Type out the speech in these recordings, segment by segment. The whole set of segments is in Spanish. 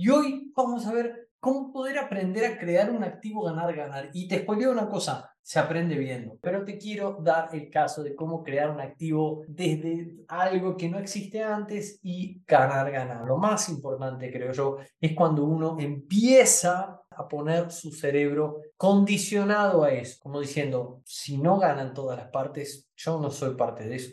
Y hoy vamos a ver cómo poder aprender a crear un activo ganar-ganar. Y te spoileo una cosa, se aprende viendo. Pero te quiero dar el caso de cómo crear un activo desde algo que no existe antes y ganar-ganar. Lo más importante, creo yo, es cuando uno empieza a poner su cerebro condicionado a eso, como diciendo, si no ganan todas las partes, yo no soy parte de eso.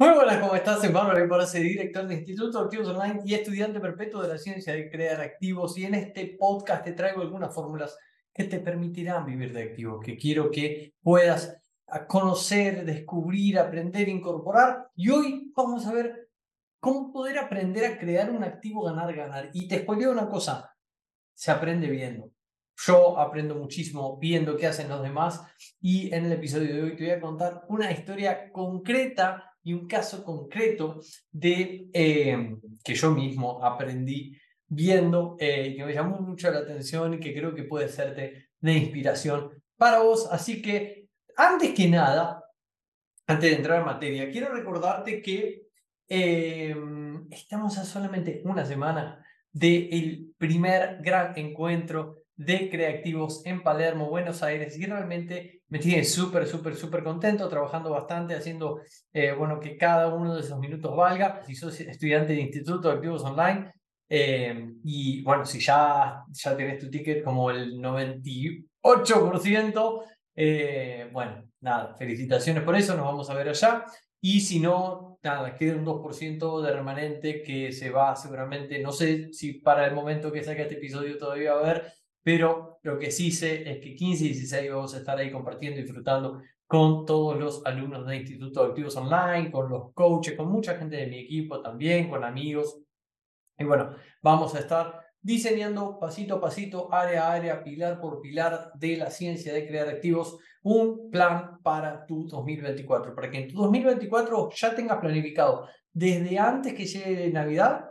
Muy buenas, ¿cómo estás? Soy Pablo Liporace, director del Instituto de Activos Online y estudiante perpetuo de la ciencia de crear activos. Y en este podcast te traigo algunas fórmulas que te permitirán vivir de activos, que quiero que puedas conocer, descubrir, aprender, incorporar. Y hoy vamos a ver cómo poder aprender a crear un activo ganar-ganar. Y te spoileo una cosa, se aprende viendo. Yo aprendo muchísimo viendo qué hacen los demás y en el episodio de hoy te voy a contar una historia concreta y un caso concreto de eh, que yo mismo aprendí viendo eh, que me llamó mucho la atención y que creo que puede serte de inspiración para vos. Así que, antes que nada, antes de entrar en materia, quiero recordarte que eh, estamos a solamente una semana del primer gran encuentro de creativos en Palermo, Buenos Aires, y realmente me tiene súper, súper, súper contento, trabajando bastante, haciendo, eh, bueno, que cada uno de esos minutos valga. Si sos estudiante de Instituto de Activos Online, eh, y bueno, si ya, ya tenés tu ticket como el 98%, eh, bueno, nada, felicitaciones por eso, nos vamos a ver allá. Y si no, nada, queda un 2% de remanente que se va seguramente, no sé si para el momento que saque este episodio todavía va a haber, pero lo que sí sé es que 15 y 16 vamos a estar ahí compartiendo y disfrutando con todos los alumnos del Instituto de Activos Online, con los coaches, con mucha gente de mi equipo también, con amigos. Y bueno, vamos a estar diseñando pasito a pasito, área a área, pilar por pilar de la ciencia de crear activos, un plan para tu 2024, para que en tu 2024 ya tengas planificado desde antes que llegue Navidad,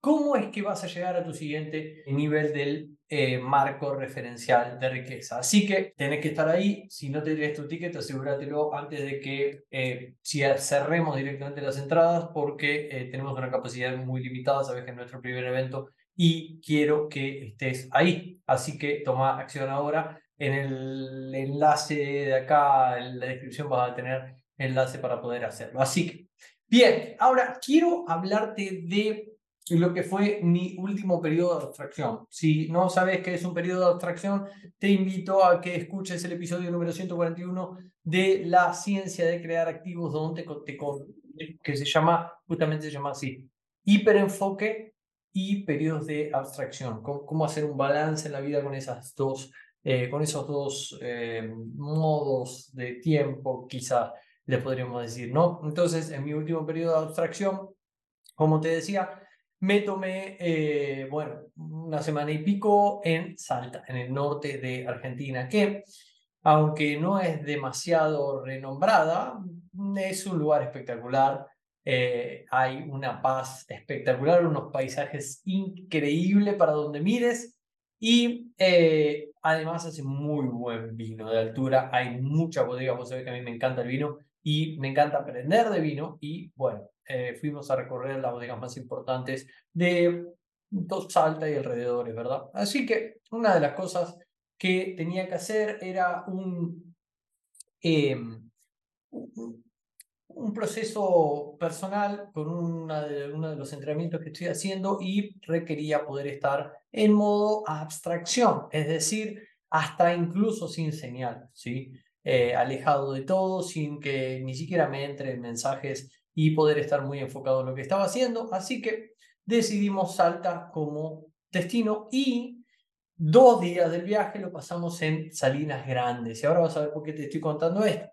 cómo es que vas a llegar a tu siguiente nivel del eh, marco referencial de riqueza. Así que tenés que estar ahí. Si no te tienes tu ticket, asegúratelo antes de que eh, si cerremos directamente las entradas, porque eh, tenemos una capacidad muy limitada. Sabes que es nuestro primer evento y quiero que estés ahí. Así que toma acción ahora. En el enlace de acá, en la descripción, vas a tener enlace para poder hacerlo. Así que, bien, ahora quiero hablarte de lo que fue mi último periodo de abstracción. Si no sabes qué es un periodo de abstracción, te invito a que escuches el episodio número 141 de la ciencia de crear activos, donde te, que se llama, justamente se llama así, hiperenfoque y periodos de abstracción. Cómo, hacer un balance en la vida con, esas dos, eh, con esos dos eh, modos de tiempo, quizá le podríamos decir, ¿no? Entonces, en mi último periodo de abstracción, como te decía, me tomé, eh, bueno, una semana y pico en Salta, en el norte de Argentina, que aunque no es demasiado renombrada, es un lugar espectacular. Eh, hay una paz espectacular, unos paisajes increíbles para donde mires y eh, además hace muy buen vino de altura. Hay mucha bodega, vos sabés que a mí me encanta el vino y me encanta aprender de vino y bueno, eh, fuimos a recorrer las bodegas más importantes de Salta y alrededores, ¿verdad? Así que una de las cosas que tenía que hacer era un, em, un proceso personal con una de, uno de los entrenamientos que estoy haciendo y requería poder estar en modo abstracción, es decir, hasta incluso sin señal, ¿sí? Eh, alejado de todo, sin que ni siquiera me entren mensajes y poder estar muy enfocado en lo que estaba haciendo. Así que decidimos Salta como destino y dos días del viaje lo pasamos en Salinas Grandes. Y ahora vas a ver por qué te estoy contando esto.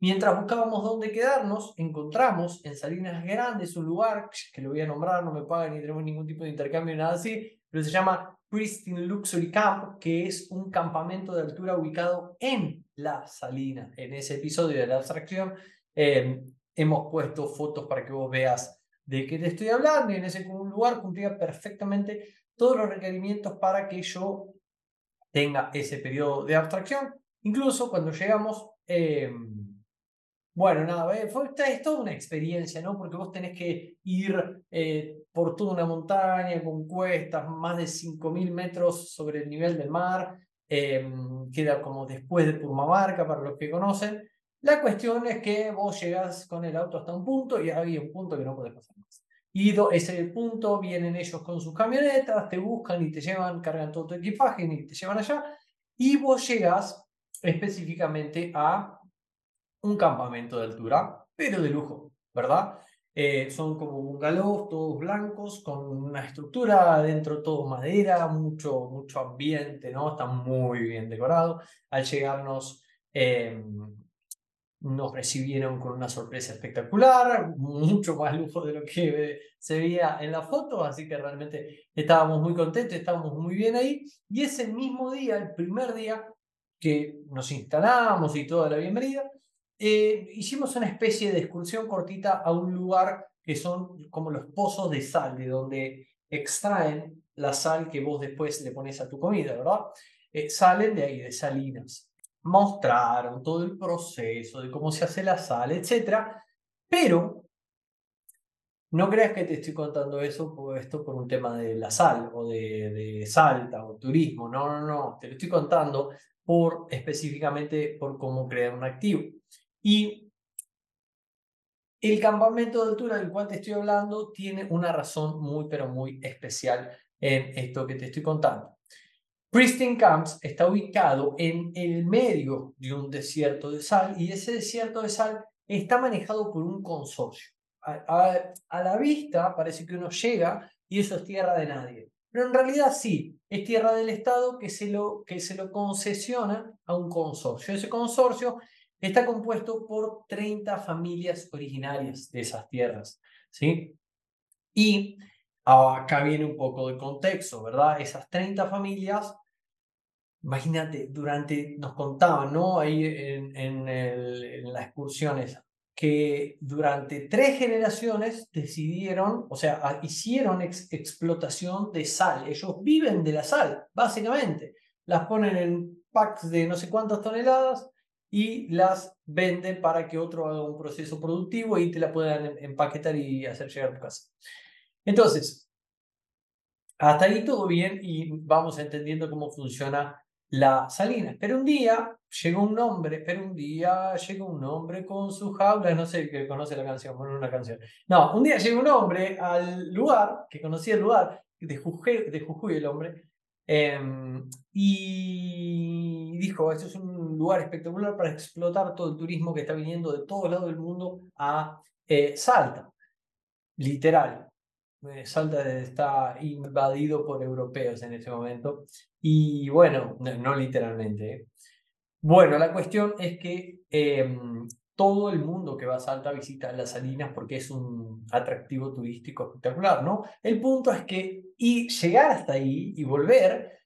Mientras buscábamos dónde quedarnos, encontramos en Salinas Grandes un lugar que lo voy a nombrar, no me pagan ni tenemos ningún tipo de intercambio ni nada así, pero se llama Pristine Luxury Camp, que es un campamento de altura ubicado en La Salina. En ese episodio de la abstracción eh, hemos puesto fotos para que vos veas de qué te estoy hablando y en ese lugar cumplía perfectamente todos los requerimientos para que yo tenga ese periodo de abstracción. Incluso cuando llegamos... Eh, bueno, nada, eh, fue, es toda una experiencia, ¿no? Porque vos tenés que ir eh, por toda una montaña con cuestas, más de 5.000 metros sobre el nivel del mar, em, queda como después de Purmamarca, para los que conocen. La cuestión es que vos llegás con el auto hasta un punto y hay un punto que no podés pasar más. Y ese punto vienen ellos con sus camionetas, te buscan y te llevan, cargan todo tu equipaje y te llevan allá. Y vos llegás específicamente a un campamento de altura, pero de lujo, ¿verdad? Eh, son como bungalows, todos blancos, con una estructura adentro, todo madera, mucho, mucho ambiente, ¿no? Está muy bien decorado. Al llegarnos, em, nos recibieron con una sorpresa espectacular, mucho más lujo de lo que se veía en la foto, así que realmente estábamos muy contentos, estábamos muy bien ahí. Y ese mismo día, el primer día que nos instalamos y toda la bienvenida, eh, hicimos una especie de excursión cortita a un lugar que son como los pozos de sal, de donde extraen la sal que vos después le pones a tu comida, ¿verdad? Eh, salen de ahí, de salinas. Mostraron todo el proceso de cómo se hace la sal, etc. Pero no creas que te estoy contando eso por, esto por un tema de la sal o de, de Salta o turismo. No, no, no. Te lo estoy contando por específicamente por cómo crear un activo. Y el campamento de altura del cual te estoy hablando tiene una razón muy, pero muy especial en esto que te estoy contando. Pristine Camps está ubicado en el medio de un desierto de sal y ese desierto de sal está manejado por un consorcio. A, la vista parece que uno llega y eso es tierra de nadie. Pero en realidad sí, es tierra del Estado que se lo, que se lo concesiona a un consorcio. Ese consorcio está compuesto por 30 familias originarias de esas tierras, ¿sí? Y acá viene un poco de contexto, ¿verdad? Esas 30 familias, imagínate, durante, nos contaban, ¿no? Ahí en, en, las excursiones, que durante tres generaciones decidieron, o sea, hicieron explotación de sal. Ellos viven de la sal, básicamente. Las ponen en packs de no sé cuántas toneladas y las venden para que otro haga un proceso productivo y te la puedan em, empaquetar y hacer llegar a tu casa. Entonces, hasta ahí todo bien y vamos entendiendo cómo funciona la salina. Pero un día llegó un hombre, pero un día llegó un hombre con su jaula, no sé que conoce la canción, bueno, una canción. No, un día llegó un hombre al lugar, que conocía el lugar, de Jujuy, de Jujuy el hombre, Em, y dijo, esto es un lugar espectacular para explotar todo el turismo que está viniendo de todos lados del mundo a eh, Salta. Literal. Eh, Salta está invadido por europeos en ese momento. Y bueno, no, literalmente. ¿eh? Bueno, la cuestión es que em, todo el mundo que va a Salta visita las Salinas porque es un atractivo turístico espectacular, ¿no? El punto es que y llegar hasta ahí y volver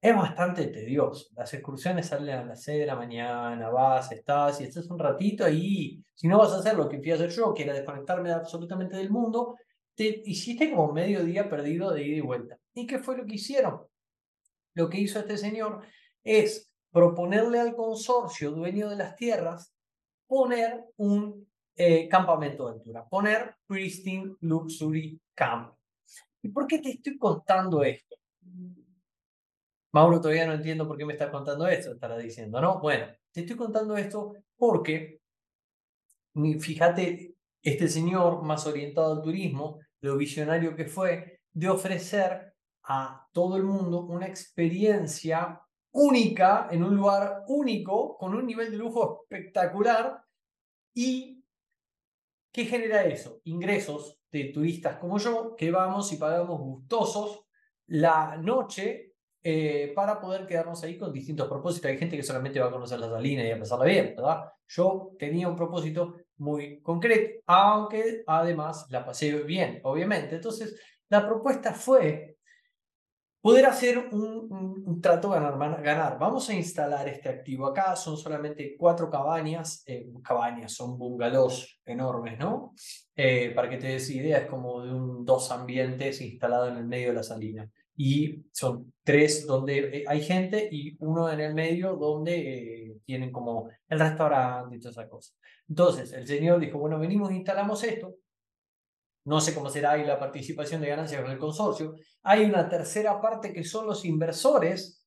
es bastante tedioso. Las excursiones salen a las 6 de la mañana, vas, estás y estás un ratito ahí. Si no vas a hacer lo que fui a hacer yo, que era desconectarme absolutamente del mundo, te hiciste como medio día perdido de ida y vuelta. ¿Y qué fue lo que hicieron? Lo que hizo este señor es proponerle al consorcio dueño de las tierras poner un eh, campamento de altura, poner Pristine Luxury Camp. ¿Y por qué te estoy contando esto? Mauro, todavía no entiendo por qué me estás contando esto, estará diciendo, ¿no? Bueno, te estoy contando esto porque, fíjate, este señor más orientado al turismo, lo visionario que fue, de ofrecer a todo el mundo una experiencia única, en un lugar único, con un nivel de lujo espectacular. ¿Y qué genera eso? Ingresos de turistas como yo, que vamos y pagamos gustosos la noche eh, para poder quedarnos ahí con distintos propósitos. Hay gente que solamente va a conocer la salina y a pasarla bien, ¿verdad? Yo tenía un propósito muy concreto, aunque además la pasé bien, obviamente. Entonces, la propuesta fue poder hacer un, trato ganar-ganar. Vamos a instalar este activo acá, son solamente cuatro cabañas, eh, cabañas, son bungalows enormes, ¿no? Eh, para que te des idea, es como de un dos ambientes instalados en el medio de la salina. Y son tres donde eh, hay gente y uno en el medio donde tienen como el restaurante y todas esas cosas. Entonces, el señor dijo, bueno, venimos, instalamos esto, no sé cómo será ahí la participación de ganancias con el consorcio. Hay una tercera parte que son los inversores,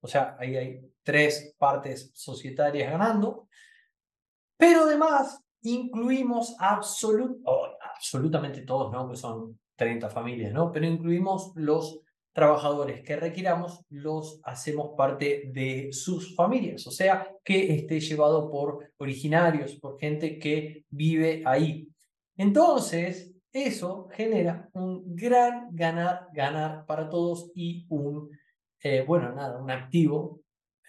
o sea, ahí hay tres partes societarias ganando, pero además incluimos absolutamente todos, ¿no? Que son 30 familias, ¿no? Pero incluimos los trabajadores que requiramos, los hacemos parte de sus familias, o sea, que esté llevado por originarios, por gente que vive ahí. Entonces, eso genera un gran ganar, ganar para todos y un, eh, bueno, nada, un activo,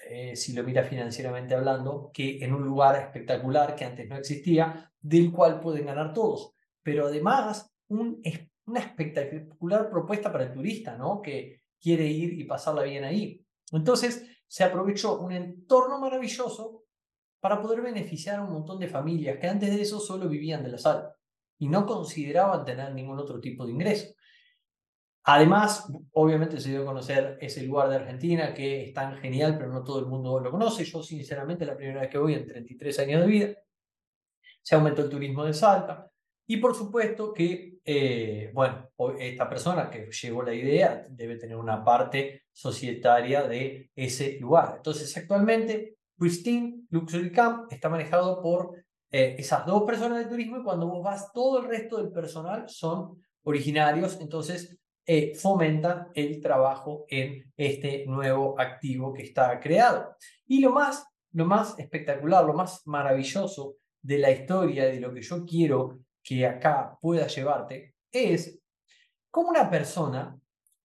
eh, si lo mira financieramente hablando, que en un lugar espectacular que antes no existía, del cual pueden ganar todos. Pero además, un, una espectacular propuesta para el turista, ¿no? Que quiere ir y pasarla bien ahí. Entonces, se aprovechó un entorno maravilloso para poder beneficiar a un montón de familias que antes de eso solo vivían de la sal y no consideraban tener ningún otro tipo de ingreso. Además, obviamente se dio a conocer ese lugar de Argentina que es tan genial, pero no todo el mundo lo conoce. Yo, sinceramente, la primera vez que voy en 33 años de vida, se aumentó el turismo de Salta. Y por supuesto que, eh, bueno, esta persona que llevó la idea debe tener una parte societaria de ese lugar. Entonces, actualmente, Pristine Luxury Camp está manejado por eh, esas dos personas de turismo y cuando vos vas, todo el resto del personal son originarios, entonces eh, fomentan el trabajo en este nuevo activo que está creado. Y lo más, lo más espectacular, lo más maravilloso de la historia, de lo que yo quiero que acá pueda llevarte, es como una persona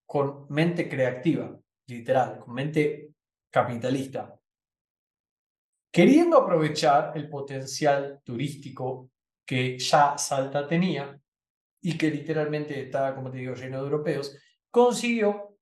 con mente creativa, literal, con mente capitalista, queriendo aprovechar el potencial turístico que ya Salta tenía y que literalmente estaba, como te digo, lleno de europeos, consiguió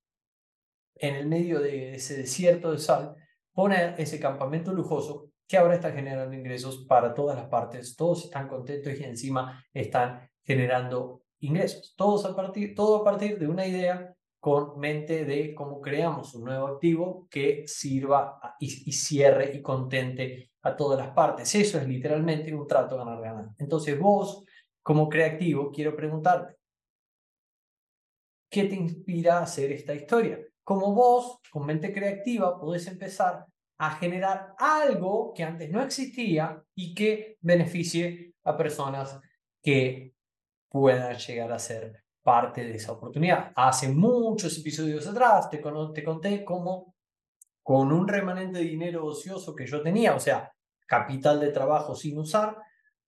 en el medio de ese desierto de sal poner ese campamento lujoso que ahora está generando ingresos para todas las partes. Todos están contentos y encima están generando ingresos. Todos a partir, todo a partir de una idea con mente de cómo creamos un nuevo activo que sirva y, cierre y contente a todas las partes. Eso es literalmente un trato ganar-ganar. Entonces vos, como creativo, quiero preguntarte, ¿qué te inspira a hacer esta historia? Como vos, con mente creativa, podés empezar a generar algo que antes no existía y que beneficie a personas que puedan llegar a ser parte de esa oportunidad. Hace muchos episodios atrás te, te conté cómo con un remanente de dinero ocioso que yo tenía, o sea, capital de trabajo sin usar,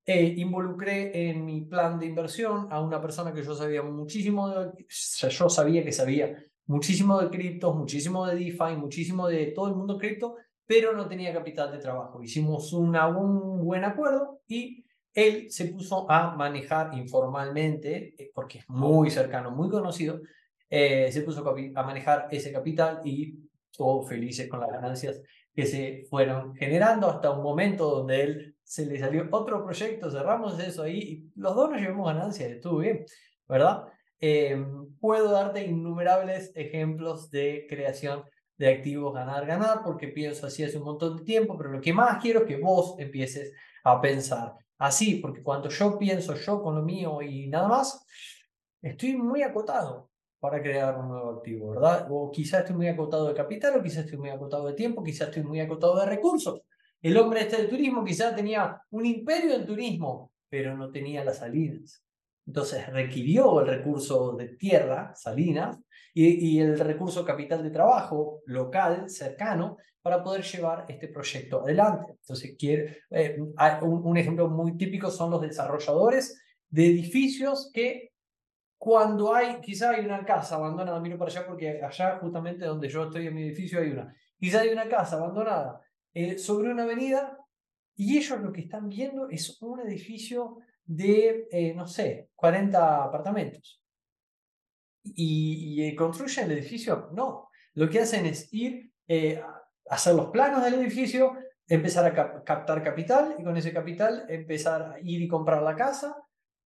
eh, involucré en mi plan de inversión a una persona que yo sabía muchísimo, de, yo sabía que sabía muchísimo de criptos, muchísimo de DeFi, muchísimo de todo el mundo cripto, pero no tenía capital de trabajo. Hicimos una, un buen acuerdo y él se puso a manejar informalmente, eh, porque es muy cercano, muy conocido, eh, se puso a manejar ese capital y todos felices con las ganancias que se fueron generando hasta un momento donde él se le salió otro proyecto, cerramos eso ahí y los dos nos llevamos ganancias, estuvo bien, ¿verdad? Em, puedo darte innumerables ejemplos de creación de activos ganar, ganar, porque pienso así hace un montón de tiempo, pero lo que más quiero es que vos empieces a pensar así, porque cuando yo pienso yo con lo mío y nada más, estoy muy acotado para crear un nuevo activo, ¿verdad? O quizás estoy muy acotado de capital, o quizás estoy muy acotado de tiempo, quizás estoy muy acotado de recursos. El hombre este del turismo quizás tenía un imperio del turismo, pero no tenía las salidas. Entonces requirió el recurso de tierra, salinas, y, el recurso capital de trabajo local, cercano, para poder llevar este proyecto adelante. Entonces, quiere, eh, un, ejemplo muy típico son los desarrolladores de edificios que cuando hay, quizá hay una casa abandonada, miro para allá porque allá justamente donde yo estoy en mi edificio hay una, quizá hay una casa abandonada eh, sobre una avenida y ellos lo que están viendo es un edificio de, eh, no sé, 40 apartamentos. Y, construyen el edificio, no. Lo que hacen es ir, eh, hacer los planos del edificio, empezar a captar capital y con ese capital empezar a ir y comprar la casa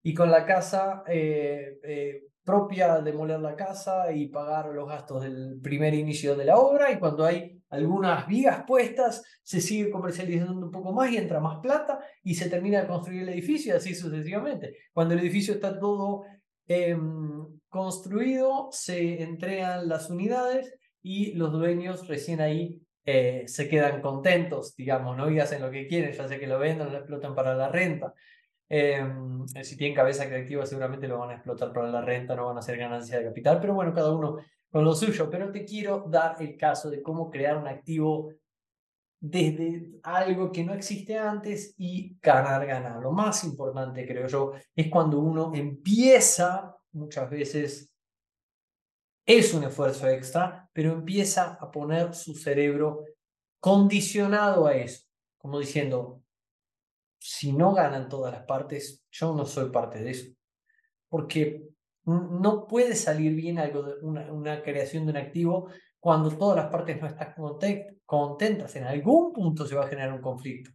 y con la casa eh, propia demoler la casa y pagar los gastos del primer inicio de la obra y cuando hay algunas vigas puestas se sigue comercializando un poco más y entra más plata y se termina de construir el edificio así sucesivamente. Cuando el edificio está todo em, construido se entregan las unidades y los dueños recién ahí eh, se quedan contentos, digamos, ¿no? Y hacen lo que quieren, ya sea que lo vendan, lo explotan para la renta. Em, si tienen cabeza creativa, seguramente lo van a explotar para la renta, no van a hacer ganancia de capital, pero bueno, cada uno con lo suyo. Pero te quiero dar el caso de cómo crear un activo desde algo que no existe antes y ganar, ganar. Lo más importante, creo yo, es cuando uno empieza, muchas veces es un esfuerzo extra, pero empieza a poner su cerebro condicionado a eso, como diciendo, si no ganan todas las partes, yo no soy parte de eso. Porque no puede salir bien algo de una, creación de un activo cuando todas las partes no están contentas. En algún punto se va a generar un conflicto.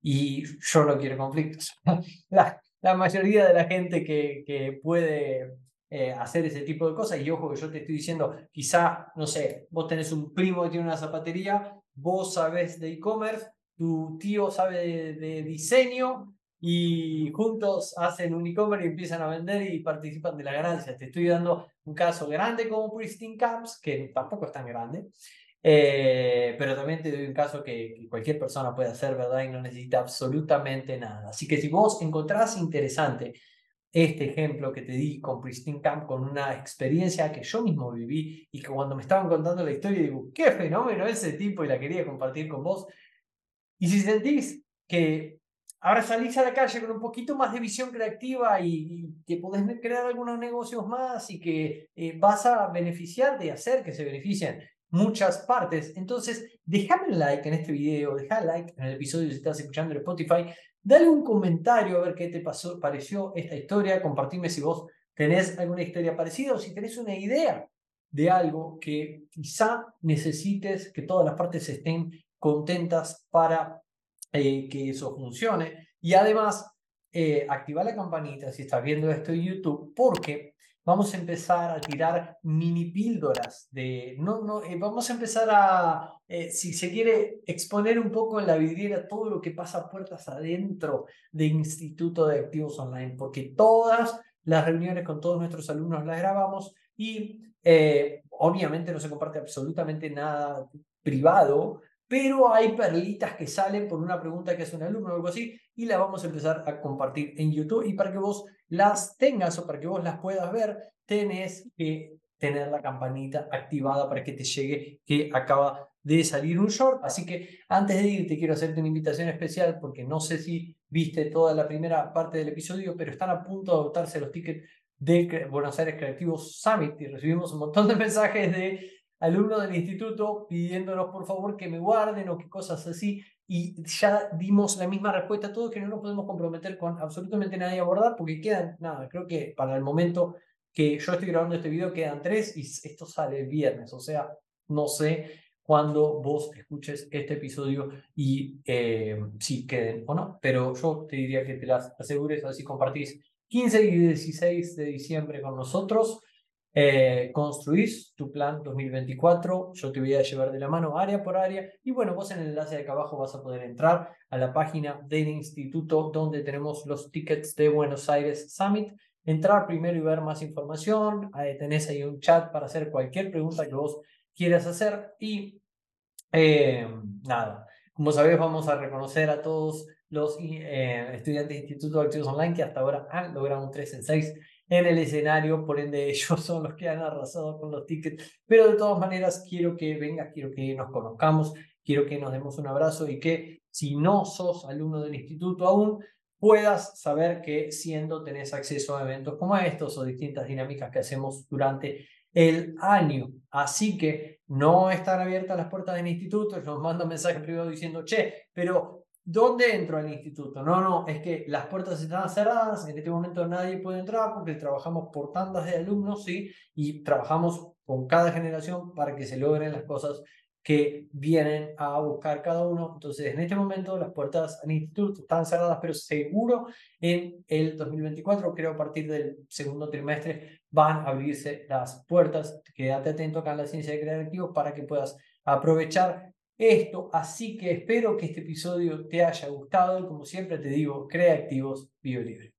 Y yo no quiero conflictos. La, la mayoría de la gente que, que puede eh, hacer ese tipo de cosas, y ojo que yo te estoy diciendo, quizá, no sé, vos tenés un primo que tiene una zapatería, vos sabes de e-commerce, tu tío sabe de, diseño y juntos hacen un e-commerce y empiezan a vender y participan de la ganancia. Te estoy dando un caso grande como Pristine Camps, que tampoco es tan grande, eh, pero también te doy un caso que, cualquier persona puede hacer, ¿verdad? Y no necesita absolutamente nada. Así que si vos encontrás interesante este ejemplo que te di con Pristine Camp, con una experiencia que yo mismo viví y que cuando me estaban contando la historia digo, qué fenómeno ese tipo y la quería compartir con vos, y si sentís que ahora salís a la calle con un poquito más de visión creativa y, que podés crear algunos negocios más y que eh, vas a beneficiar de hacer que se beneficien muchas partes, entonces déjame un like en este video, deja like en el episodio si estás escuchando en Spotify, dale un comentario a ver qué te pasó, pareció esta historia, compartime si vos tenés alguna historia parecida o si tenés una idea de algo que quizá necesites que todas las partes estén contentas para eh, que eso funcione. Y además, eh, activa la campanita si estás viendo esto en YouTube, porque vamos a empezar a tirar mini píldoras de, no, no, eh, vamos a empezar a, si se quiere, exponer un poco en la vidriera todo lo que pasa puertas adentro de Instituto de Activos Online, porque todas las reuniones con todos nuestros alumnos las grabamos y obviamente no se comparte absolutamente nada privado, pero hay perlitas que salen por una pregunta que hace un alumno o algo así, y las vamos a empezar a compartir en YouTube. Y para que vos las tengas o para que vos las puedas ver, tenés que tener la campanita activada para que te llegue que acaba de salir un short. Así que antes de irte quiero hacerte una invitación especial porque no sé si viste toda la primera parte del episodio, pero están a punto de adoptarse los tickets de Buenos Aires Creativos Summit y recibimos un montón de mensajes de alumnos del instituto pidiéndonos por favor que me guarden o que cosas así. Y ya dimos la misma respuesta a todos que no nos podemos comprometer con absolutamente nadie a abordar porque quedan, nada, creo que para el momento que yo estoy grabando este video quedan tres y esto sale el viernes. O sea, no sé cuándo vos escuches este episodio y eh, si queden o no, pero yo te diría que te las asegures así compartís 15 y 16 de diciembre con nosotros. Eh, construís tu plan 2024, yo te voy a llevar de la mano área por área y bueno, vos en el enlace de acá abajo vas a poder entrar a la página del instituto donde tenemos los tickets de Buenos Aires Summit, entrar primero y ver más información, ahí tenés ahí un chat para hacer cualquier pregunta que vos quieras hacer y eh, nada, Como sabéis, vamos a reconocer a todos los eh, estudiantes de Instituto de Activos Online que hasta ahora han logrado un 3 en 6 en el escenario, por ende ellos son los que han arrasado con los tickets, pero de todas maneras quiero que vengas, quiero que nos conozcamos, quiero que nos demos un abrazo y que si no sos alumno del instituto aún, puedas saber que siendo tenés acceso a eventos como estos o distintas dinámicas que hacemos durante el año. Así que no están abiertas las puertas del instituto, nos manda un mensaje privado diciendo, che, pero ¿dónde entro al instituto? No, no, es que las puertas están cerradas, en este momento nadie puede entrar porque trabajamos por tantas de alumnos, ¿sí? Y trabajamos con cada generación para que se logren las cosas que vienen a buscar cada uno. Entonces, en este momento las puertas al instituto están cerradas, pero seguro en el 2024, creo a partir del segundo trimestre, van a abrirse las puertas. Quédate atento acá en la ciencia de creativos para que puedas aprovechar esto. Así que espero que este episodio te haya gustado y como siempre te digo, creativos, vivo libre.